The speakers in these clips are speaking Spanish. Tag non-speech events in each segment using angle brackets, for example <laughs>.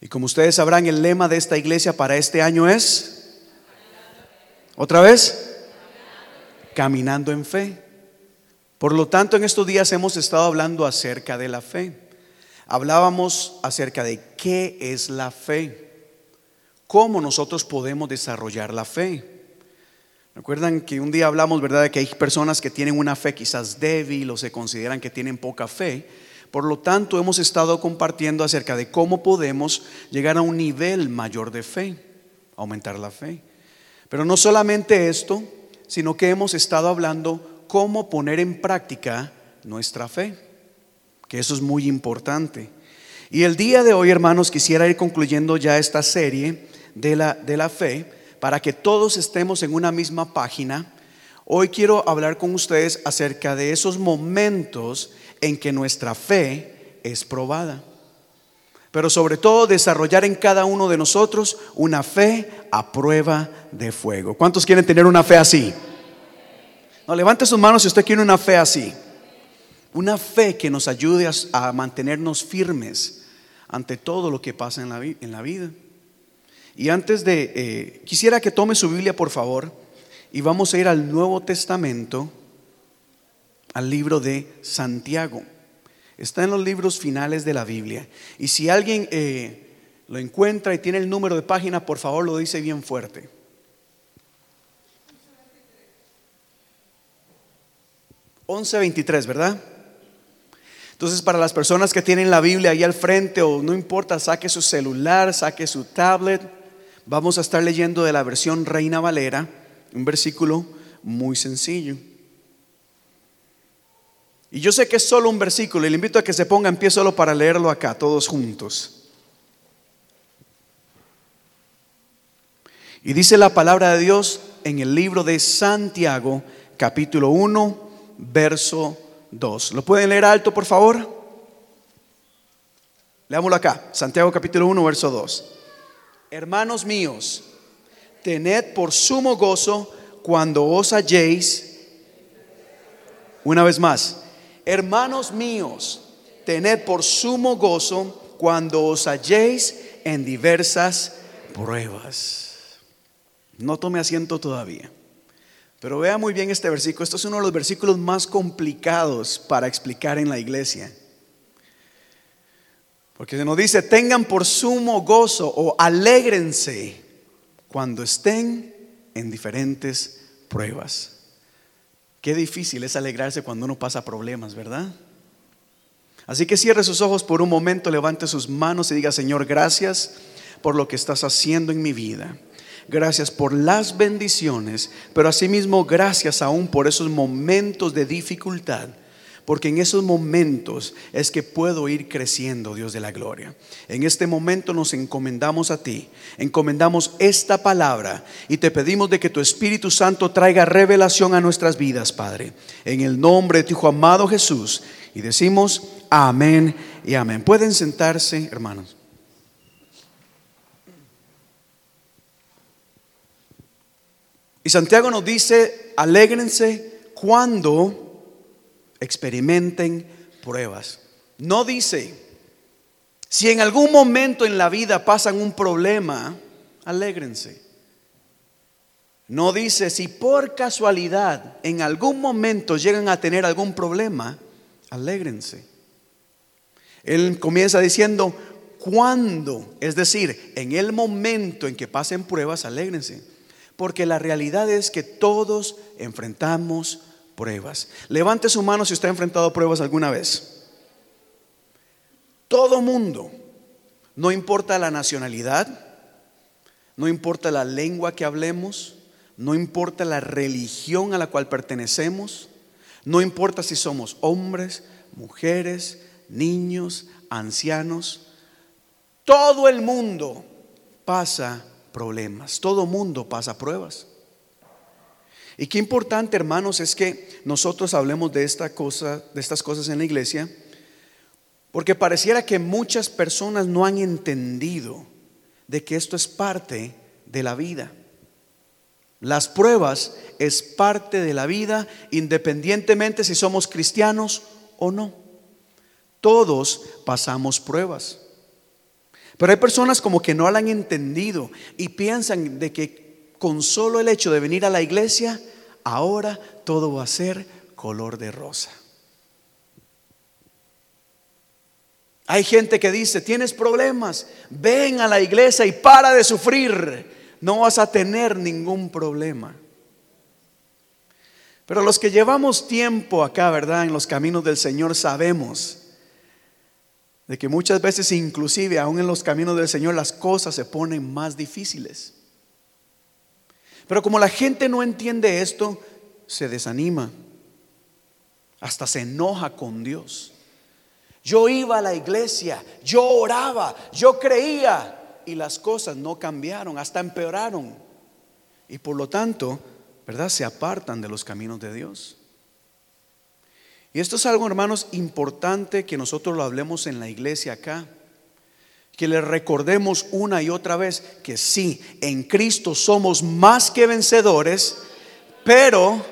Y como ustedes sabrán, el lema de esta iglesia para este año es, otra vez, caminando en fe. Por lo tanto, en estos días hemos estado hablando acerca de la fe. Hablábamos acerca de qué es la fe, cómo nosotros podemos desarrollar la fe. Recuerdan que un día hablamos, ¿verdad?, de que hay personas que tienen una fe quizás débil o se consideran que tienen poca fe. Por lo tanto, hemos estado compartiendo acerca de cómo podemos llegar a un nivel mayor de fe, aumentar la fe. Pero no solamente esto, sino que hemos estado hablando cómo poner en práctica nuestra fe, que eso es muy importante. Y el día de hoy, hermanos, quisiera ir concluyendo ya esta serie de la, de la fe para que todos estemos en una misma página, hoy quiero hablar con ustedes acerca de esos momentos en que nuestra fe es probada. Pero sobre todo desarrollar en cada uno de nosotros una fe a prueba de fuego. ¿Cuántos quieren tener una fe así? No, levante sus manos si usted quiere una fe así. Una fe que nos ayude a, mantenernos firmes ante todo lo que pasa en la, vida. Y antes de, eh, quisiera que tome su Biblia, por favor, y vamos a ir al Nuevo Testamento, al libro de Santiago. Está en los libros finales de la Biblia. Y si alguien eh, lo encuentra y tiene el número de página, por favor lo dice bien fuerte. 11.23, ¿verdad? Entonces, para las personas que tienen la Biblia ahí al frente, o no importa, saque su celular, saque su tablet, Vamos a estar leyendo de la versión Reina Valera, un versículo muy sencillo. Y yo sé que es solo un versículo y le invito a que se ponga en pie solo para leerlo acá, todos juntos. Y dice la palabra de Dios en el libro de Santiago, capítulo 1, verso 2. ¿Lo pueden leer alto, por favor? Leámoslo acá, Santiago capítulo 1, verso 2. Hermanos míos, tened por sumo gozo cuando os halléis, una vez más, hermanos míos, tened por sumo gozo cuando os halléis en diversas pruebas. No tome asiento todavía. Pero vea muy bien este versículo. Esto es uno de los versículos más complicados para explicar en la iglesia. Porque se nos dice, tengan por sumo gozo o alégrense cuando estén en diferentes pruebas. Qué difícil es alegrarse cuando uno pasa problemas, ¿verdad? Así que cierre sus ojos por un momento, levante sus manos y diga, Señor, gracias por lo que estás haciendo en mi vida. Gracias por las bendiciones, pero asimismo gracias aún por esos momentos de dificultad porque en esos momentos es que puedo ir creciendo, Dios de la gloria. En este momento nos encomendamos a ti, encomendamos esta palabra y te pedimos de que tu Espíritu Santo traiga revelación a nuestras vidas, Padre. En el nombre de tu Hijo amado Jesús. Y decimos amén y amén. Pueden sentarse, hermanos. Y Santiago nos dice, alégrense cuando experimenten pruebas. No dice, si en algún momento en la vida pasan un problema, alégrense. No dice, si por casualidad en algún momento llegan a tener algún problema, alégrense. Él comienza diciendo, cuando, es decir, en el momento en que pasen pruebas, alégrense. Porque la realidad es que todos enfrentamos pruebas. Levante su mano si usted ha enfrentado pruebas alguna vez. Todo mundo, no importa la nacionalidad, no importa la lengua que hablemos, no importa la religión a la cual pertenecemos, no importa si somos hombres, mujeres, niños, ancianos, todo el mundo pasa problemas, todo mundo pasa pruebas. Y qué importante, hermanos, es que nosotros hablemos de esta cosa, de estas cosas en la iglesia, porque pareciera que muchas personas no han entendido de que esto es parte de la vida. Las pruebas es parte de la vida independientemente si somos cristianos o no. Todos pasamos pruebas. Pero hay personas como que no la han entendido y piensan de que con solo el hecho de venir a la iglesia, ahora todo va a ser color de rosa. Hay gente que dice, tienes problemas, ven a la iglesia y para de sufrir, no vas a tener ningún problema. Pero los que llevamos tiempo acá, ¿verdad? En los caminos del Señor sabemos de que muchas veces inclusive aún en los caminos del Señor las cosas se ponen más difíciles. Pero como la gente no entiende esto, se desanima, hasta se enoja con Dios. Yo iba a la iglesia, yo oraba, yo creía y las cosas no cambiaron, hasta empeoraron. Y por lo tanto, ¿verdad? Se apartan de los caminos de Dios. Y esto es algo, hermanos, importante que nosotros lo hablemos en la iglesia acá. Que le recordemos una y otra vez que sí, en Cristo somos más que vencedores, pero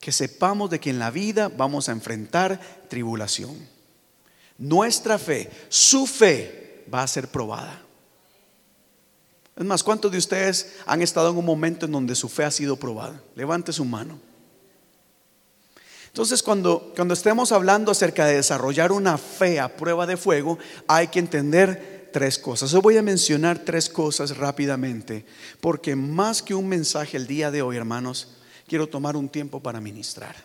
que sepamos de que en la vida vamos a enfrentar tribulación. Nuestra fe, su fe va a ser probada. Es más, ¿cuántos de ustedes han estado en un momento en donde su fe ha sido probada? Levante su mano. Entonces, cuando, cuando estemos hablando acerca de desarrollar una fe a prueba de fuego, hay que entender tres cosas. Yo voy a mencionar tres cosas rápidamente, porque más que un mensaje el día de hoy, hermanos, quiero tomar un tiempo para ministrar.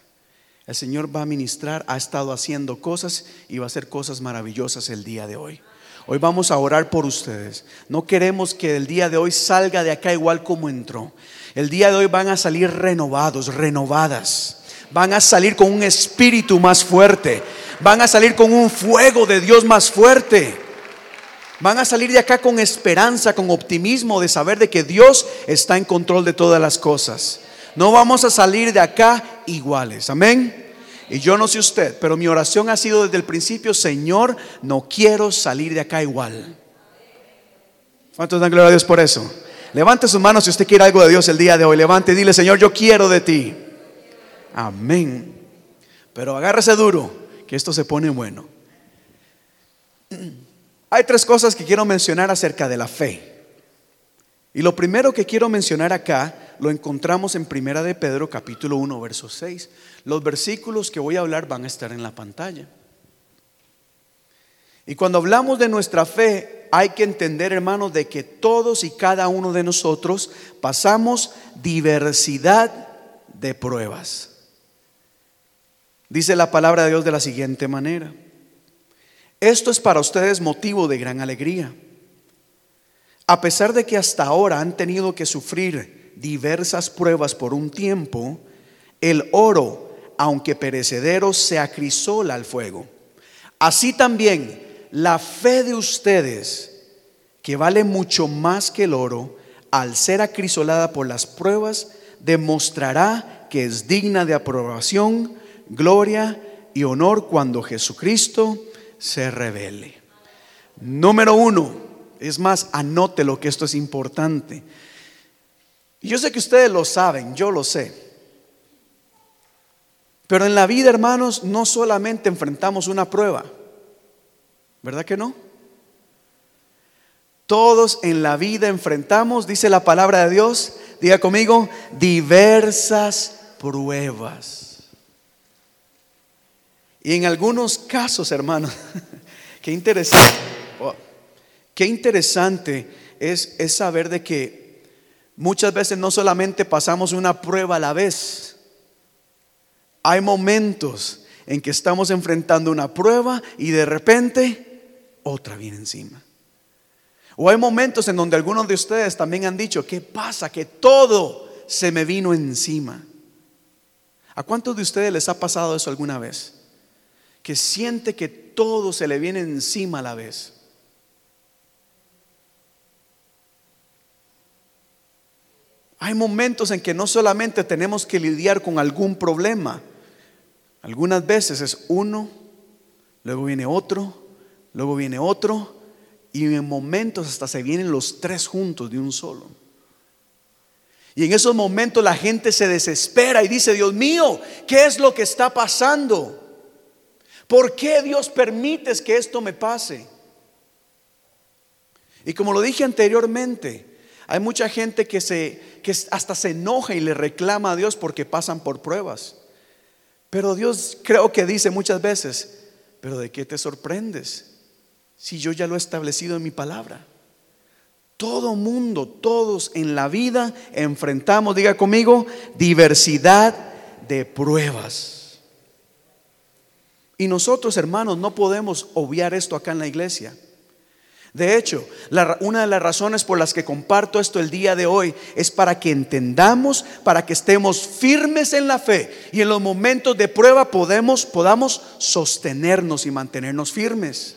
El Señor va a ministrar, ha estado haciendo cosas y va a hacer cosas maravillosas el día de hoy. Hoy vamos a orar por ustedes. No queremos que el día de hoy salga de acá igual como entró. El día de hoy van a salir renovados, renovadas. Van a salir con un espíritu más fuerte. Van a salir con un fuego de Dios más fuerte. Van a salir de acá con esperanza, con optimismo de saber de que Dios está en control de todas las cosas. No vamos a salir de acá iguales. Amén. Y yo no sé usted, pero mi oración ha sido desde el principio, Señor, no quiero salir de acá igual. ¿Cuántos dan gloria a Dios por eso? Levante sus manos si usted quiere algo de Dios el día de hoy. Levante y dile, Señor, yo quiero de ti. Amén. Pero agárrese duro, que esto se pone bueno. Hay tres cosas que quiero mencionar acerca de la fe. Y lo primero que quiero mencionar acá lo encontramos en Primera de Pedro capítulo 1 verso 6. Los versículos que voy a hablar van a estar en la pantalla. Y cuando hablamos de nuestra fe, hay que entender, hermanos, de que todos y cada uno de nosotros pasamos diversidad de pruebas. Dice la palabra de Dios de la siguiente manera. Esto es para ustedes motivo de gran alegría. A pesar de que hasta ahora han tenido que sufrir diversas pruebas por un tiempo, el oro, aunque perecedero, se acrisola al fuego. Así también la fe de ustedes, que vale mucho más que el oro, al ser acrisolada por las pruebas, demostrará que es digna de aprobación, gloria y honor cuando Jesucristo se revele. Número uno, es más, anótelo que esto es importante. Yo sé que ustedes lo saben, yo lo sé. Pero en la vida, hermanos, no solamente enfrentamos una prueba, ¿verdad que no? Todos en la vida enfrentamos, dice la palabra de Dios, diga conmigo, diversas pruebas. Y en algunos casos, hermanos, <laughs> qué interesante, oh, qué interesante es, es saber de que Muchas veces no solamente pasamos una prueba a la vez. Hay momentos en que estamos enfrentando una prueba y de repente otra viene encima. O hay momentos en donde algunos de ustedes también han dicho, ¿qué pasa? Que todo se me vino encima. ¿A cuántos de ustedes les ha pasado eso alguna vez? Que siente que todo se le viene encima a la vez. Hay momentos en que no solamente tenemos que lidiar con algún problema, algunas veces es uno, luego viene otro, luego viene otro, y en momentos hasta se vienen los tres juntos de un solo. Y en esos momentos la gente se desespera y dice, Dios mío, ¿qué es lo que está pasando? ¿Por qué Dios permites que esto me pase? Y como lo dije anteriormente, hay mucha gente que, se, que hasta se enoja y le reclama a Dios porque pasan por pruebas. Pero Dios creo que dice muchas veces, pero ¿de qué te sorprendes? Si yo ya lo he establecido en mi palabra. Todo mundo, todos en la vida enfrentamos, diga conmigo, diversidad de pruebas. Y nosotros, hermanos, no podemos obviar esto acá en la iglesia. De hecho, una de las razones por las que comparto esto el día de hoy es para que entendamos, para que estemos firmes en la fe y en los momentos de prueba podemos, podamos sostenernos y mantenernos firmes.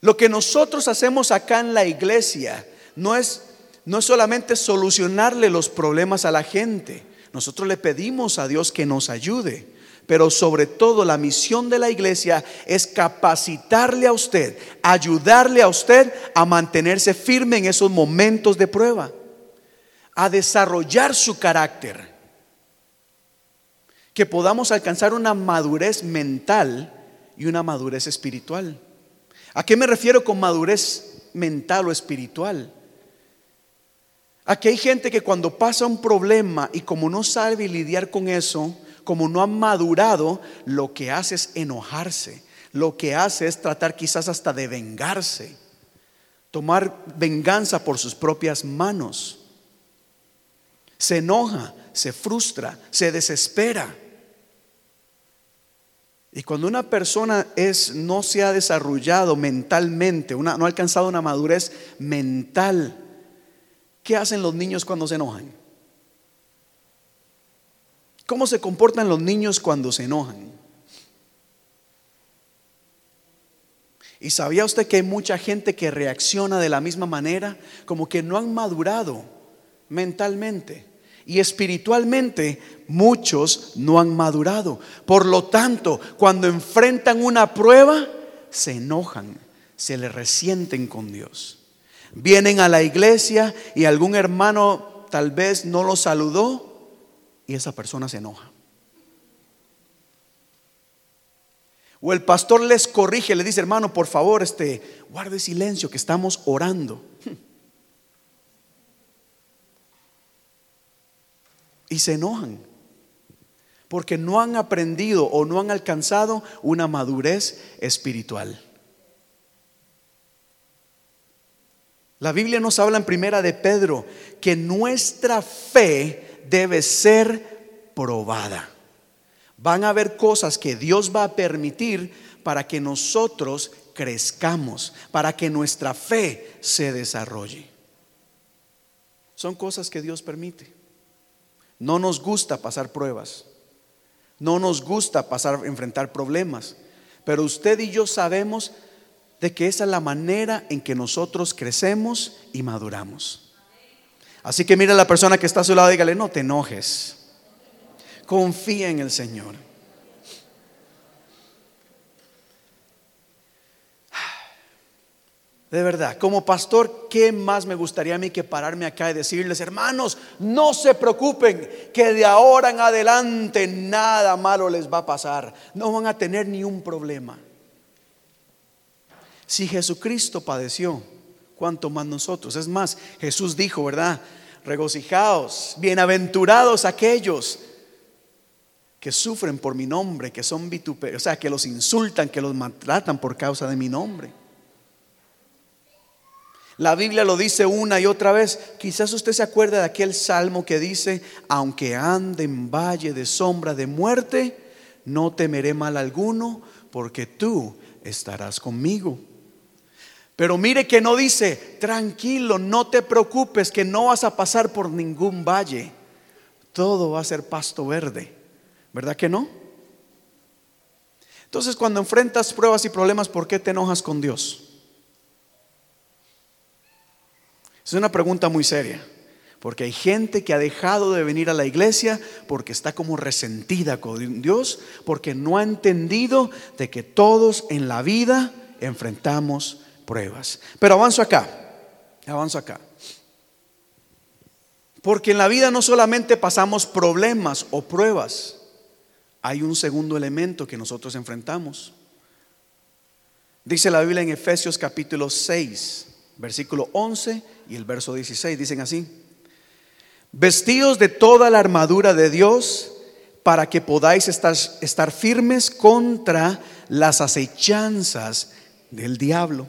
Lo que nosotros hacemos acá en la iglesia no es, no es solamente solucionarle los problemas a la gente. Nosotros le pedimos a Dios que nos ayude. Pero sobre todo la misión de la iglesia es capacitarle a usted, ayudarle a usted a mantenerse firme en esos momentos de prueba, a desarrollar su carácter, que podamos alcanzar una madurez mental y una madurez espiritual. ¿A qué me refiero con madurez mental o espiritual? Aquí hay gente que cuando pasa un problema y como no sabe lidiar con eso, como no ha madurado, lo que hace es enojarse, lo que hace es tratar quizás hasta de vengarse, tomar venganza por sus propias manos. Se enoja, se frustra, se desespera. Y cuando una persona es, no se ha desarrollado mentalmente, no ha alcanzado una madurez mental, ¿qué hacen los niños cuando se enojan? ¿Cómo se comportan los niños cuando se enojan? ¿Y sabía usted que hay mucha gente que reacciona de la misma manera? Como que no han madurado mentalmente. Y espiritualmente muchos no han madurado. Por lo tanto, cuando enfrentan una prueba, se enojan, se le resienten con Dios. Vienen a la iglesia y algún hermano tal vez no lo saludó y esa persona se enoja. O el pastor les corrige, le dice, hermano, por favor, este, guarde silencio que estamos orando. y se enojan porque no han aprendido o no han alcanzado una madurez espiritual. La Biblia nos habla en primera de Pedro que nuestra fe debe ser probada. Van a haber cosas que Dios va a permitir para que nosotros crezcamos, para que nuestra fe se desarrolle. Son cosas que Dios permite. No nos gusta pasar pruebas. No nos gusta pasar enfrentar problemas, pero usted y yo sabemos de que esa es la manera en que nosotros crecemos y maduramos. Así que mira a la persona que está a su lado y dígale, no te enojes. Confía en el Señor. <sighs> De verdad, como pastor, ¿qué más me gustaría a mí que pararme acá y decirles, hermanos, no se preocupen, que de ahora en adelante nada malo les va a pasar, no van a tener ni un problema. Si Jesucristo padeció, ¿cuánto más nosotros? Es más, Jesús dijo, ¿verdad? Regocijaos, bienaventurados aquellos que sufren por mi nombre, que son vituperados, o sea, que los insultan, que los maltratan por causa de mi nombre. La Biblia lo dice una y otra vez. Quizás usted se acuerde de aquel salmo que dice, aunque ande en valle de sombra de muerte, no temeré mal alguno, porque tú estarás conmigo. Pero mire que no dice, tranquilo, no te preocupes, que no vas a pasar por ningún valle. Todo va a ser pasto verde. ¿Verdad que no? Entonces cuando enfrentas pruebas y problemas, ¿por qué te enojas con Dios? Es una pregunta muy seria, porque hay gente que ha dejado de venir a la iglesia porque está como resentida con Dios, porque no ha entendido de que todos en la vida enfrentamos pruebas. Pero avanzo acá, avanzo acá. Porque en la vida no solamente pasamos problemas o pruebas, hay un segundo elemento que nosotros enfrentamos. Dice la Biblia en Efesios capítulo 6, versículo 11 y el verso 16. Dicen así. Vestidos de toda la armadura de Dios para que podáis estar, estar firmes contra las acechanzas del diablo.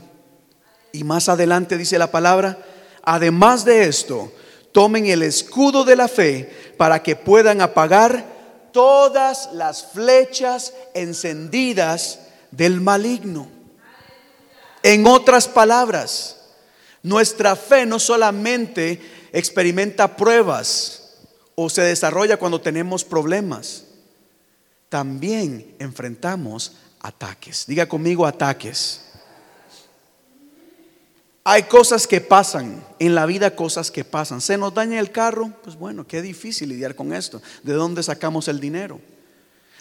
Y más adelante dice la palabra, además de esto, tomen el escudo de la fe para que puedan apagar todas las flechas encendidas del maligno. En otras palabras, nuestra fe no solamente experimenta pruebas o se desarrolla cuando tenemos problemas, también enfrentamos ataques. Diga conmigo ataques. Hay cosas que pasan, en la vida cosas que pasan. Se nos daña el carro, pues bueno, qué difícil lidiar con esto. ¿De dónde sacamos el dinero?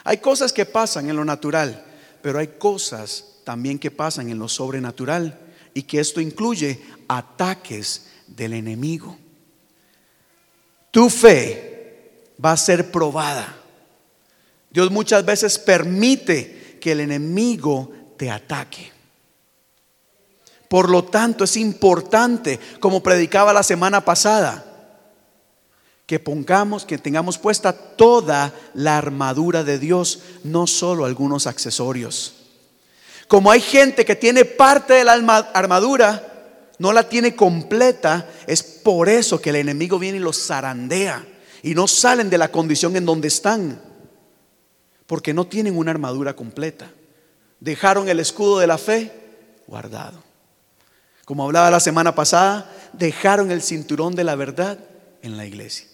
Hay cosas que pasan en lo natural, pero hay cosas también que pasan en lo sobrenatural y que esto incluye ataques del enemigo. Tu fe va a ser probada. Dios muchas veces permite que el enemigo te ataque. Por lo tanto, es importante, como predicaba la semana pasada, que pongamos, que tengamos puesta toda la armadura de Dios, no solo algunos accesorios. Como hay gente que tiene parte de la armadura, no la tiene completa, es por eso que el enemigo viene y los zarandea y no salen de la condición en donde están, porque no tienen una armadura completa. Dejaron el escudo de la fe guardado. Como hablaba la semana pasada, dejaron el cinturón de la verdad en la iglesia.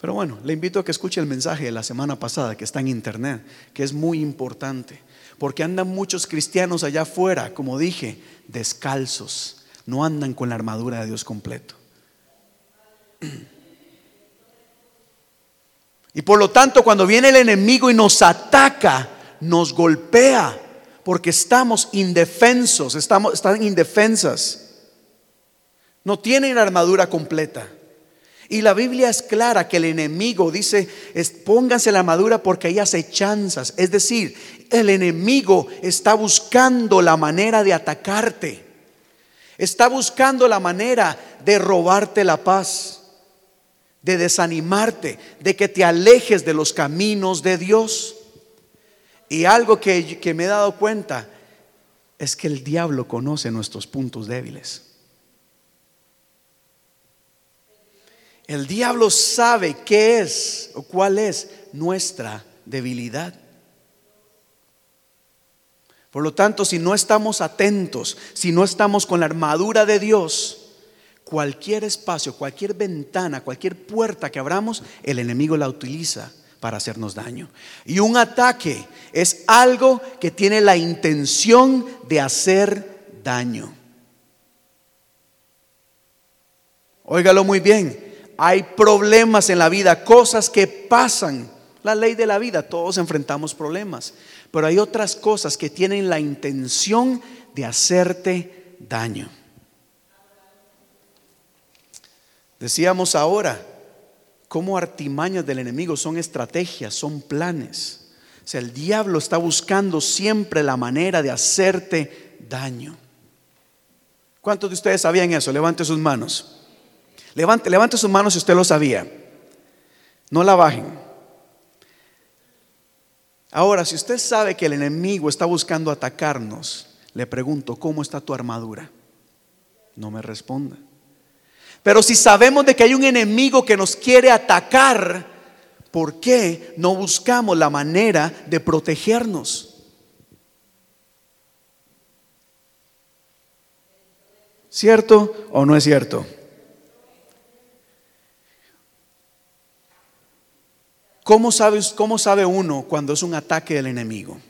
Pero bueno, le invito a que escuche el mensaje de la semana pasada que está en internet, que es muy importante, porque andan muchos cristianos allá afuera, como dije, descalzos, no andan con la armadura de Dios completo. Y por lo tanto, cuando viene el enemigo y nos ataca, nos golpea, porque estamos indefensos, estamos, están indefensas. No tienen armadura completa. Y la Biblia es clara que el enemigo dice, pónganse la armadura porque hay acechanzas. Es decir, el enemigo está buscando la manera de atacarte. Está buscando la manera de robarte la paz, de desanimarte, de que te alejes de los caminos de Dios. Y algo que, me he dado cuenta es que el diablo conoce nuestros puntos débiles. El diablo sabe qué es o cuál es nuestra debilidad. Por lo tanto, si no estamos atentos, si no estamos con la armadura de Dios, cualquier espacio, cualquier ventana, cualquier puerta que abramos, el enemigo la utiliza para hacernos daño. Y un ataque es algo que tiene la intención de hacer daño. Óigalo muy bien, hay problemas en la vida, cosas que pasan. La ley de la vida, todos enfrentamos problemas, pero hay otras cosas que tienen la intención de hacerte daño. Decíamos ahora, como artimañas del enemigo, son estrategias, son planes. O sea, el diablo está buscando siempre la manera de hacerte daño. ¿Cuántos de ustedes sabían eso? Levante sus manos. Levante, levante sus manos si usted lo sabía. No la bajen. Ahora, si usted sabe que el enemigo está buscando atacarnos, le pregunto, ¿cómo está tu armadura? No me responda. Pero si sabemos de que hay un enemigo que nos quiere atacar, ¿por qué no buscamos la manera de protegernos? ¿Cierto o no es cierto? ¿Cómo sabe, ¿Cómo sabe uno cuando es un ataque del enemigo?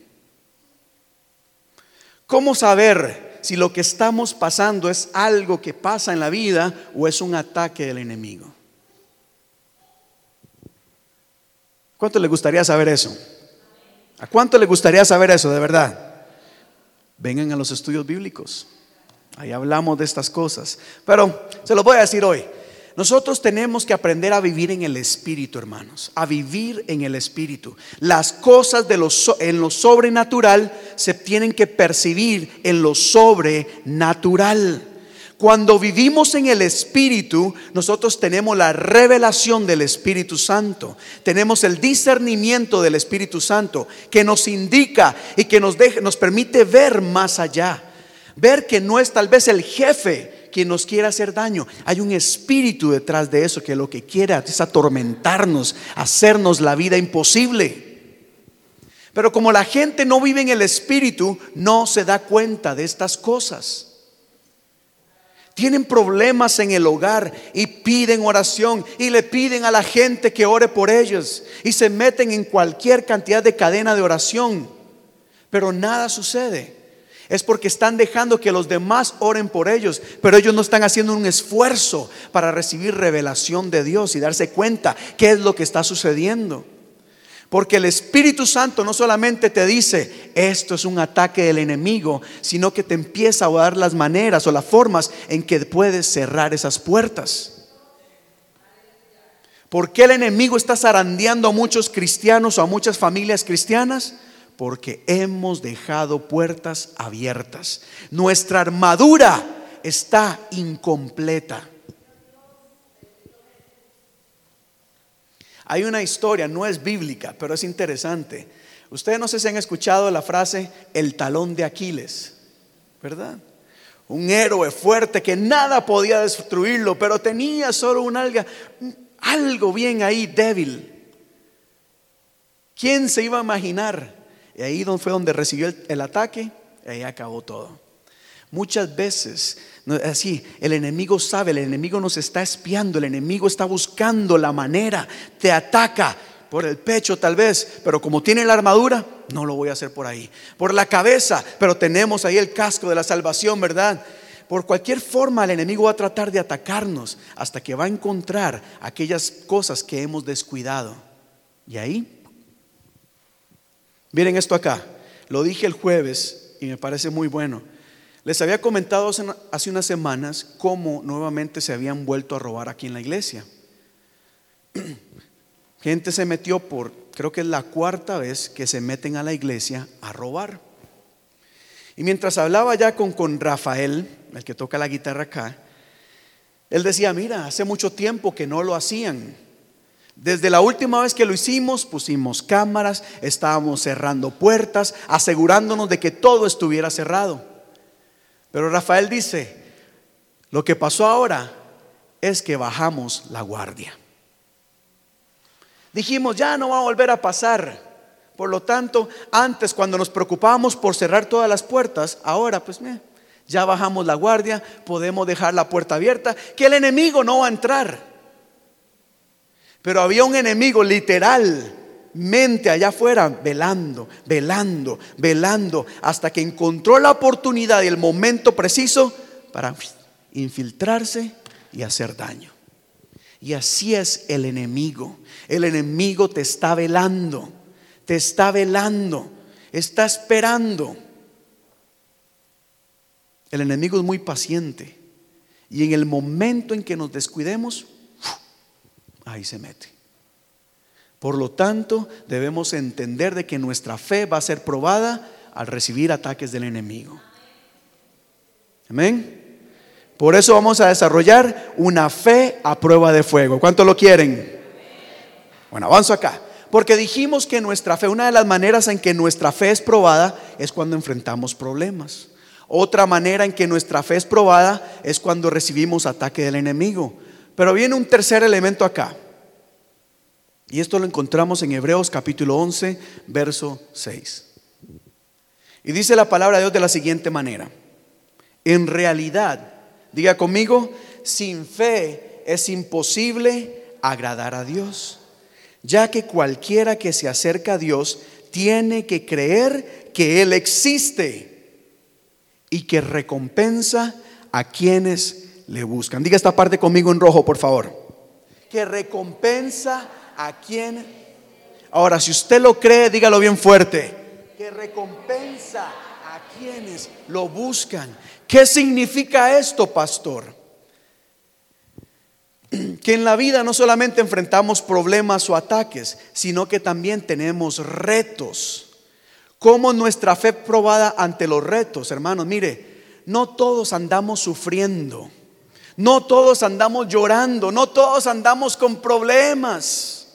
¿Cómo saber si lo que estamos pasando es algo que pasa en la vida o es un ataque del enemigo. ¿Cuánto le gustaría saber eso? ¿A cuánto le gustaría saber eso de verdad? Vengan a los estudios bíblicos. Ahí hablamos de estas cosas. Pero se lo voy a decir hoy. Nosotros tenemos que aprender a vivir en el Espíritu, hermanos, a vivir en el Espíritu. Las cosas en lo sobrenatural se tienen que percibir en lo sobrenatural. Cuando vivimos en el Espíritu, nosotros tenemos la revelación del Espíritu Santo. Tenemos el discernimiento del Espíritu Santo que nos indica y que nos, nos permite ver más allá. Ver que no es tal vez el jefe quien nos quiere hacer daño. Hay un espíritu detrás de eso que lo que quiere es atormentarnos, hacernos la vida imposible. Pero como la gente no vive en el espíritu, no se da cuenta de estas cosas tienen problemas en el hogar y piden oración y le piden a la gente que ore por ellos y se meten en cualquier cantidad de cadena de oración, pero nada sucede. Es porque están dejando que los demás oren por ellos, pero ellos no están haciendo un esfuerzo para recibir revelación de Dios y darse cuenta qué es lo que está sucediendo. Porque el Espíritu Santo no solamente te dice, esto es un ataque del enemigo, sino que te empieza a dar las maneras o las formas en que puedes cerrar esas puertas. ¿Por qué el enemigo está zarandeando a muchos cristianos o a muchas familias cristianas? Porque hemos dejado puertas abiertas. Nuestra armadura está incompleta. Hay una historia, no es bíblica, pero es interesante. Ustedes no sé si han escuchado la frase el talón de Aquiles, ¿verdad? Un héroe fuerte que nada podía destruirlo, pero tenía solo un alga, algo bien ahí débil. ¿Quién se iba a imaginar? Y ahí fue donde recibió el, ataque, y ahí acabó todo. Muchas veces Así, el enemigo sabe, el enemigo nos está espiando, el enemigo está buscando la manera, te ataca por el pecho tal vez, pero como tiene la armadura, no lo voy a hacer por ahí. Por la cabeza, pero tenemos ahí el casco de la salvación, ¿verdad? Por cualquier forma el enemigo va a tratar de atacarnos hasta que va a encontrar aquellas cosas que hemos descuidado. Y ahí, miren esto acá, lo dije el jueves y me parece muy bueno. Les había comentado hace unas semanas cómo nuevamente se habían vuelto a robar aquí en la iglesia. <clears throat> Gente se metió por, creo que es la cuarta vez que se meten a la iglesia a robar. Y mientras hablaba ya con, con Rafael, el que toca la guitarra acá, él decía, mira, hace mucho tiempo que no lo hacían. Desde la última vez que lo hicimos, pusimos cámaras, estábamos cerrando puertas, asegurándonos de que todo estuviera cerrado. Pero Rafael dice, lo que pasó ahora es que bajamos la guardia. Dijimos, ya no va a volver a pasar. Por lo tanto, antes cuando nos preocupábamos por cerrar todas las puertas, ahora pues ya bajamos la guardia, podemos dejar la puerta abierta, que el enemigo no va a entrar. Pero había un enemigo literal mente allá afuera, velando, velando, velando, hasta que encontró la oportunidad y el momento preciso para infiltrarse y hacer daño. Y así es el enemigo. El enemigo te está velando, te está velando, está esperando. El enemigo es muy paciente. Y en el momento en que nos descuidemos, ahí se mete. Por lo tanto, debemos entender de que nuestra fe va a ser probada al recibir ataques del enemigo. Amén. Por eso vamos a desarrollar una fe a prueba de fuego. ¿Cuánto lo quieren? Bueno, avanzo acá. Porque dijimos que nuestra fe, una de las maneras en que nuestra fe es probada es cuando enfrentamos problemas. Otra manera en que nuestra fe es probada es cuando recibimos ataque del enemigo. Pero viene un tercer elemento acá. Y esto lo encontramos en Hebreos capítulo 11, verso 6. Y dice la palabra de Dios de la siguiente manera. En realidad, diga conmigo, sin fe es imposible agradar a Dios, ya que cualquiera que se acerca a Dios tiene que creer que Él existe y que recompensa a quienes le buscan. Diga esta parte conmigo en rojo, por favor. Que recompensa a quien. Ahora, si usted lo cree, dígalo bien fuerte. Que recompensa a quienes lo buscan. ¿Qué significa esto, pastor? <clears throat> que en la vida no solamente enfrentamos problemas o ataques, sino que también tenemos retos. Como nuestra fe probada ante los retos, hermanos, mire, no todos andamos sufriendo, no todos andamos llorando, no todos andamos con problemas.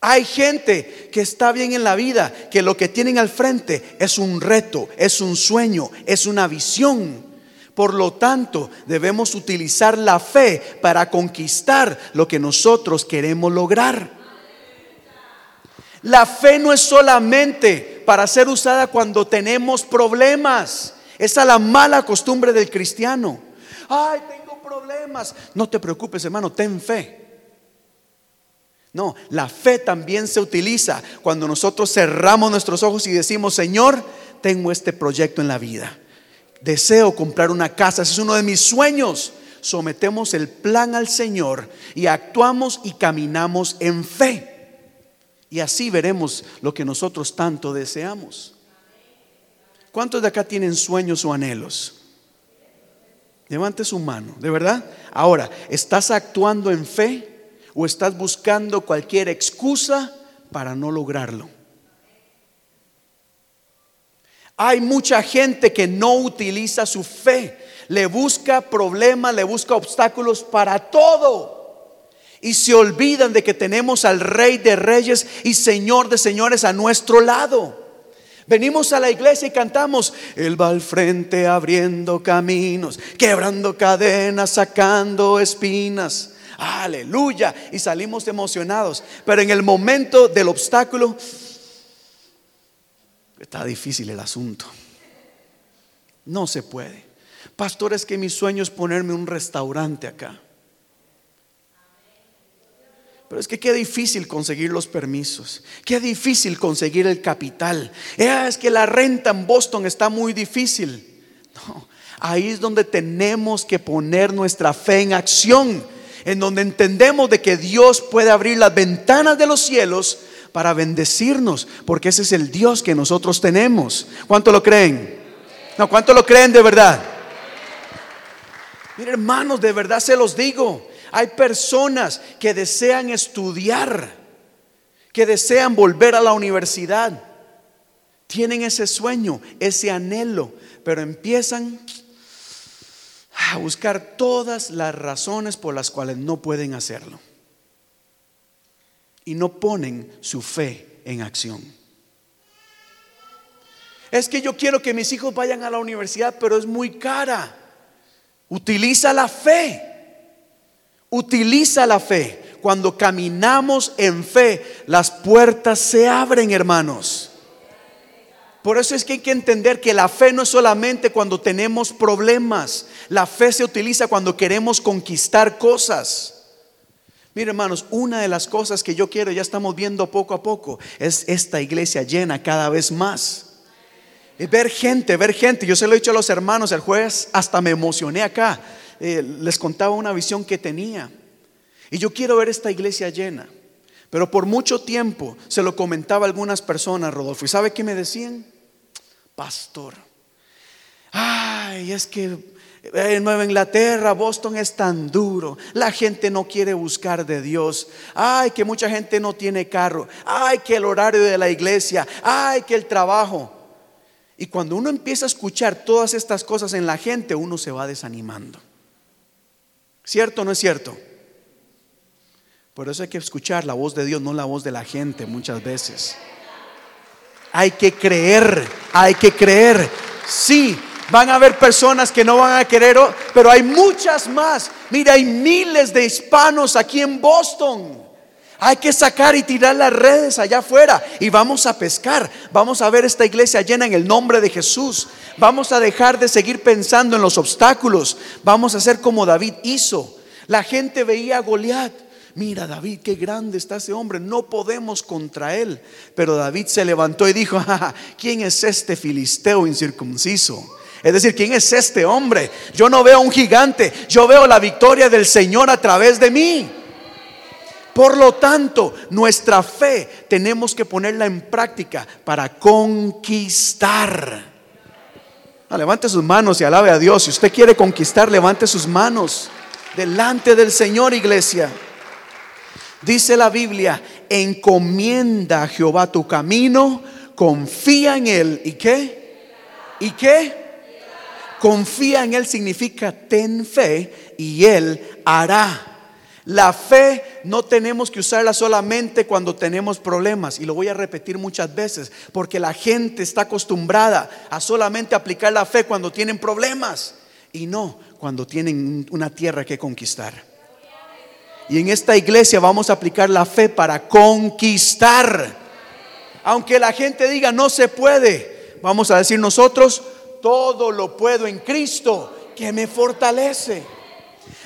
Hay gente que está bien en la vida, que lo que tienen al frente es un reto, es un sueño, es una visión. Por lo tanto, debemos utilizar la fe para conquistar lo que nosotros queremos lograr. La fe no es solamente para ser usada cuando tenemos problemas. Esa es la mala costumbre del cristiano. Ay, tengo No te preocupes, hermano, ten fe. No, la fe también se utiliza cuando nosotros cerramos nuestros ojos y decimos, Señor, tengo este proyecto en la vida deseo comprar una casa, ese es uno de mis sueños. Sometemos el plan al Señor y actuamos y caminamos en fe. Y así veremos lo que nosotros tanto deseamos. ¿Cuántos de acá tienen sueños o anhelos? Levante su mano, ¿de verdad? Ahora, ¿estás actuando en fe o estás buscando cualquier excusa para no lograrlo? Hay mucha gente que no utiliza su fe, le busca problemas, le busca obstáculos para todo. Y se olvidan de que tenemos al Rey de Reyes y Señor de Señores a nuestro lado. Venimos a la iglesia y cantamos, Él va al frente abriendo caminos, quebrando cadenas, sacando espinas. Aleluya. Y salimos emocionados. Pero en el momento del obstáculo, Está difícil el asunto. No se puede. Pastor, es que mi sueño es ponerme un restaurante acá. Pero es que qué difícil conseguir los permisos, qué difícil conseguir el capital. Eh, es que la renta en Boston está muy difícil. Ahí es donde tenemos que poner nuestra fe en acción, en donde entendemos de que Dios puede abrir las ventanas de los cielos para bendecirnos, porque ese es el Dios que nosotros tenemos. ¿Cuánto lo creen? No, ¿cuánto lo creen de verdad? Miren, hermanos, de verdad se los digo. Hay personas que desean estudiar, que desean volver a la universidad. Tienen ese sueño, ese anhelo, pero empiezan a buscar todas las razones por las cuales no pueden hacerlo y no ponen su fe en acción. Es que yo quiero que mis hijos vayan a la universidad, pero es muy cara. Utiliza la fe. Utiliza la fe. Cuando caminamos en fe, las puertas se abren, hermanos. Por eso es que hay que entender que la fe no es solamente cuando tenemos problemas. La fe se utiliza cuando queremos conquistar cosas. Mire hermanos, una de las cosas que yo quiero, ya estamos viendo poco a poco, es esta iglesia llena cada vez más. Ver gente, ver gente. Yo se lo he dicho a los hermanos el jueves, hasta me emocioné acá. Eh, les contaba una visión que tenía. Y yo quiero ver esta iglesia llena. Pero por mucho tiempo se lo comentaba a algunas personas, Rodolfo. ¿Y sabe qué me decían? Pastor. Ay, es que en Nueva Inglaterra, Boston es tan duro. La gente no quiere buscar de Dios. Ay, que mucha gente no tiene carro. Ay, que el horario de la iglesia. Ay, que el trabajo. Y cuando uno empieza a escuchar todas estas cosas en la gente, uno se va desanimando. ¿Cierto o no es cierto? Por eso hay que escuchar la voz de Dios, no la voz de la gente muchas veces. Hay que creer, hay que creer. Sí, Van a haber personas que no van a querer, pero hay muchas más. Mira, hay miles de hispanos aquí en Boston. Hay que sacar y tirar las redes allá afuera y vamos a pescar. Vamos a ver esta iglesia llena en el nombre de Jesús. Vamos a dejar de seguir pensando en los obstáculos. Vamos a hacer como David hizo. La gente veía a Goliat. Mira David, qué grande está ese hombre, no podemos contra él. Pero David se levantó y dijo, <laughs> ¿quién es este filisteo incircunciso? Es decir, ¿quién es este hombre? Yo no veo un gigante, yo veo la victoria del Señor a través de mí. Por lo tanto, nuestra fe tenemos que ponerla en práctica para conquistar. levante sus manos y alabe a Dios. Si usted quiere conquistar, levante sus manos. delante del Señor, iglesia. Dice la Biblia, encomienda a Jehová tu camino, confía en Él. ¿Y qué? ¿Y qué? Confía en Él significa ten fe y Él hará. La fe no tenemos que usarla solamente cuando tenemos problemas, y lo voy a repetir muchas veces, porque la gente está acostumbrada a solamente aplicar la fe cuando tienen problemas y no cuando tienen una tierra que conquistar. Y en esta iglesia vamos a aplicar la fe para conquistar. Aunque la gente diga no se puede, vamos a decir nosotros, todo lo puedo en Cristo que me fortalece.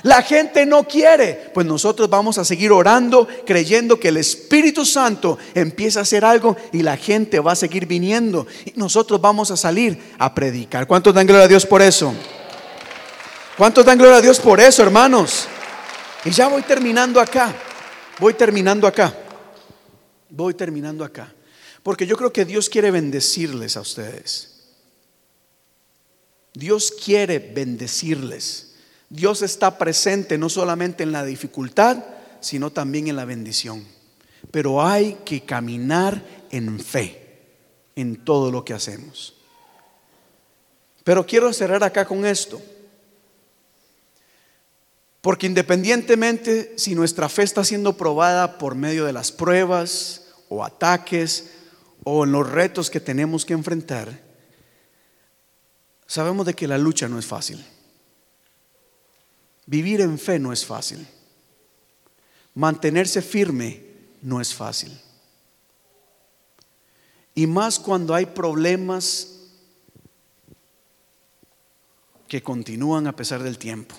La gente no quiere, pues nosotros vamos a seguir orando, creyendo que el Espíritu Santo empieza a hacer algo y la gente va a seguir viniendo y nosotros vamos a salir a predicar. ¿Cuántos dan gloria a Dios por eso? ¿Cuántos dan gloria a Dios por eso, hermanos? Y ya voy terminando acá, voy terminando acá, voy terminando acá, porque yo creo que Dios quiere bendecirles a ustedes. Dios quiere bendecirles. Dios está presente no solamente en la dificultad, sino también en la bendición. Pero hay que caminar en fe en todo lo que hacemos. Pero quiero cerrar acá con esto. Porque independientemente si nuestra fe está siendo probada por medio de las pruebas o ataques o en los retos que tenemos que enfrentar, Sabemos de que la lucha no es fácil. Vivir en fe no es fácil. Mantenerse firme no es fácil. Y más cuando hay problemas que continúan a pesar del tiempo.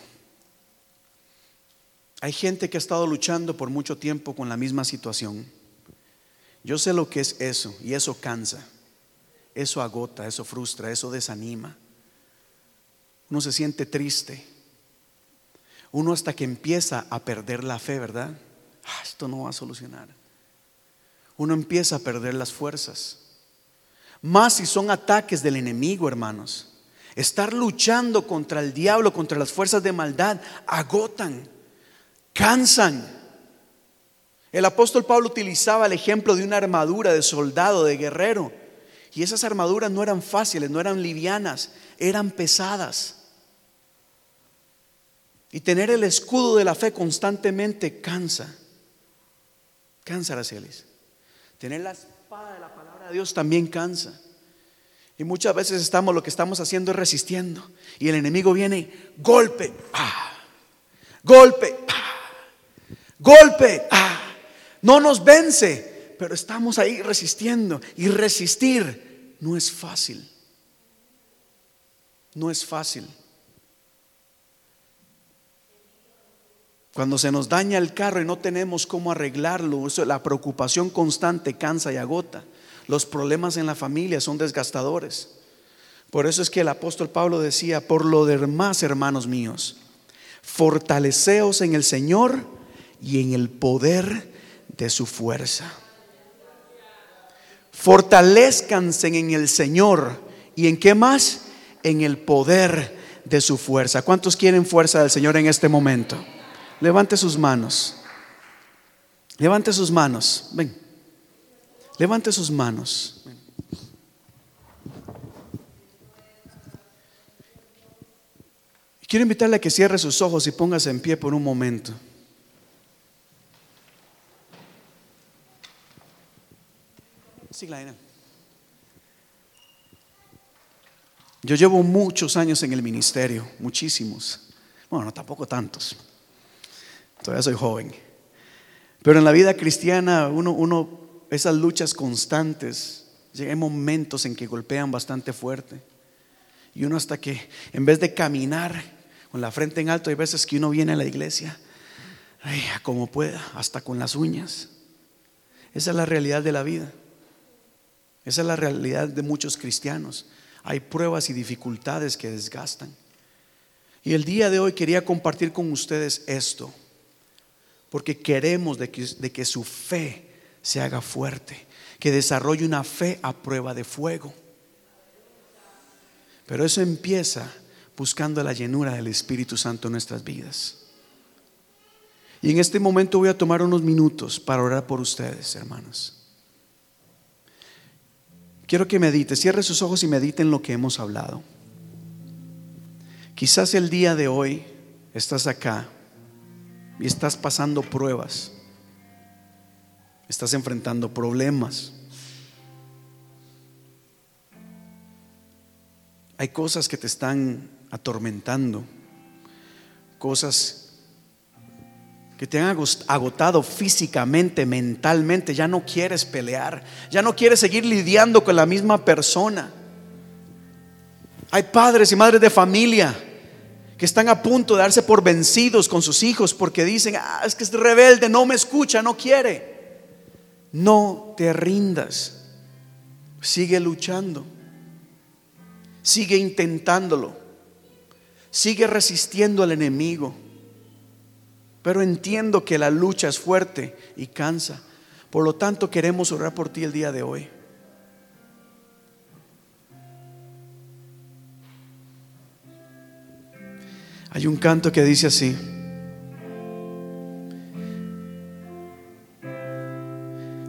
Hay gente que ha estado luchando por mucho tiempo con la misma situación. Yo sé lo que es eso y eso cansa, eso agota, eso frustra, eso desanima. Uno se siente triste. Uno hasta que empieza a perder la fe, ¿verdad? Ah, esto no va a solucionar. Uno empieza a perder las fuerzas. Más si son ataques del enemigo, hermanos. Estar luchando contra el diablo, contra las fuerzas de maldad, agotan, cansan. El apóstol Pablo utilizaba el ejemplo de una armadura de soldado, de guerrero. Y esas armaduras no eran fáciles, no eran livianas, eran pesadas. Y tener el escudo de la fe constantemente cansa. Cansa, Aracelis. Tener la espada de la palabra de Dios también cansa. Y muchas veces estamos, lo que estamos haciendo es resistiendo. Y el enemigo viene, golpe, ah, golpe, ah, golpe, ah. no nos vence, pero estamos ahí resistiendo. Y resistir no es fácil. No es fácil. Cuando se nos daña el carro y no tenemos cómo arreglarlo, la preocupación constante cansa y agota. Los problemas en la familia son desgastadores. Por eso es que el apóstol Pablo decía, por lo demás, hermanos míos, fortaleceos en el Señor y en el poder de su fuerza. Fortalezcanse en el Señor y en qué más? En el poder de su fuerza. ¿Cuántos quieren fuerza del Señor en este momento? Levante sus manos. Levante sus manos. Ven. Levante sus manos. Quiero invitarle a que cierre sus ojos y póngase en pie por un momento. Yo llevo muchos años en el ministerio, muchísimos. Bueno, no, tampoco tantos. Todavía soy joven. Pero en la vida cristiana, uno, uno, esas luchas constantes, hay momentos en que golpean bastante fuerte. Y uno hasta que, en vez de caminar con la frente en alto, hay veces que uno viene a la iglesia, como pueda, hasta con las uñas. Esa es la realidad de la vida. Esa es la realidad de muchos cristianos. Hay pruebas y dificultades que desgastan. Y el día de hoy quería compartir con ustedes esto porque queremos de que, su fe se haga fuerte, que desarrolle una fe a prueba de fuego. Pero eso empieza buscando la llenura del Espíritu Santo en nuestras vidas. Y en este momento voy a tomar unos minutos para orar por ustedes, hermanos. Quiero que medite, cierre sus ojos y medite en lo que hemos hablado. Quizás el día de hoy estás acá y estás pasando pruebas, estás enfrentando problemas. Hay cosas que te están atormentando, cosas que te han agotado físicamente, mentalmente, ya no quieres pelear, ya no quieres seguir lidiando con la misma persona. Hay padres y madres de familia que están a punto de darse por vencidos con sus hijos porque dicen, ah, es que es rebelde, no me escucha, no quiere. No te rindas, sigue luchando, sigue intentándolo, sigue resistiendo al enemigo. Pero entiendo que la lucha es fuerte y cansa. Por lo tanto, queremos orar por ti el día de hoy. Hay un canto que dice así.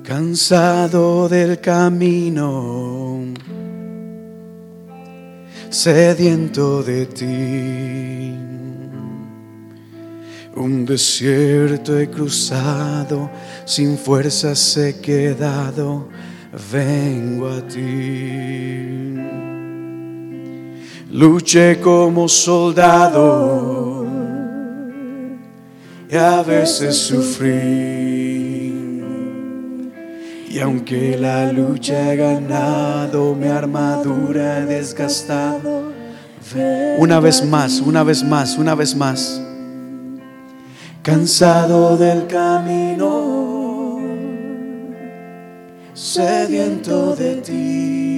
Cansado del camino, sediento de ti. Un desierto he cruzado, sin fuerzas he quedado, vengo a ti. Luché como soldado y a veces sufrí. Y aunque la lucha he ganado, mi armadura he desgastado. Una vez más, una vez más, una vez más. Cansado del camino, sediento de ti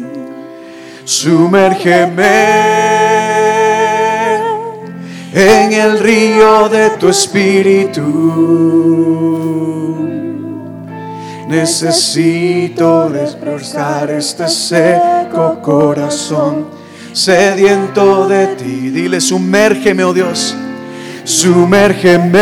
Sumérgeme en el río de tu espíritu. Necesito desbrozar este seco corazón sediento de ti. Dile, sumérgeme, oh Dios, sumérgeme